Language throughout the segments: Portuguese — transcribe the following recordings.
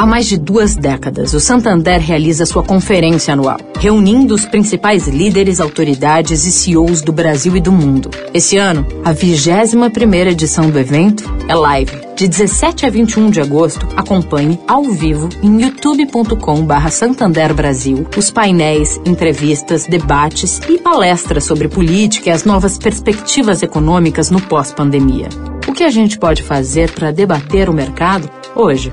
Há mais de duas décadas, o Santander realiza sua conferência anual, reunindo os principais líderes, autoridades e CEOs do Brasil e do mundo. Esse ano, a 21ª edição do evento é live. De 17 a 21 de agosto, acompanhe ao vivo em youtube.com.br Santander Brasil os painéis, entrevistas, debates e palestras sobre política e as novas perspectivas econômicas no pós-pandemia. O que a gente pode fazer para debater o mercado hoje?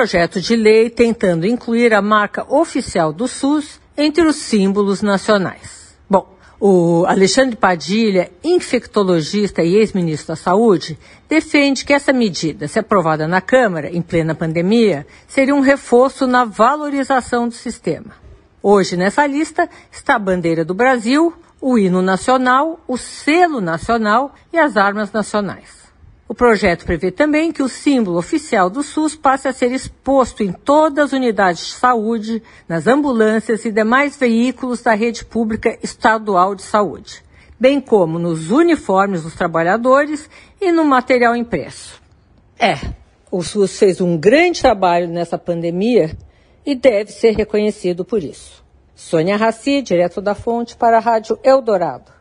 Projeto de lei tentando incluir a marca oficial do SUS entre os símbolos nacionais. Bom, o Alexandre Padilha, infectologista e ex-ministro da Saúde, defende que essa medida, se aprovada na Câmara em plena pandemia, seria um reforço na valorização do sistema. Hoje, nessa lista, está a bandeira do Brasil, o hino nacional, o selo nacional e as armas nacionais. O projeto prevê também que o símbolo oficial do SUS passe a ser exposto em todas as unidades de saúde, nas ambulâncias e demais veículos da rede pública estadual de saúde, bem como nos uniformes dos trabalhadores e no material impresso. É, o SUS fez um grande trabalho nessa pandemia e deve ser reconhecido por isso. Sônia Raci, direto da Fonte, para a Rádio Eldorado.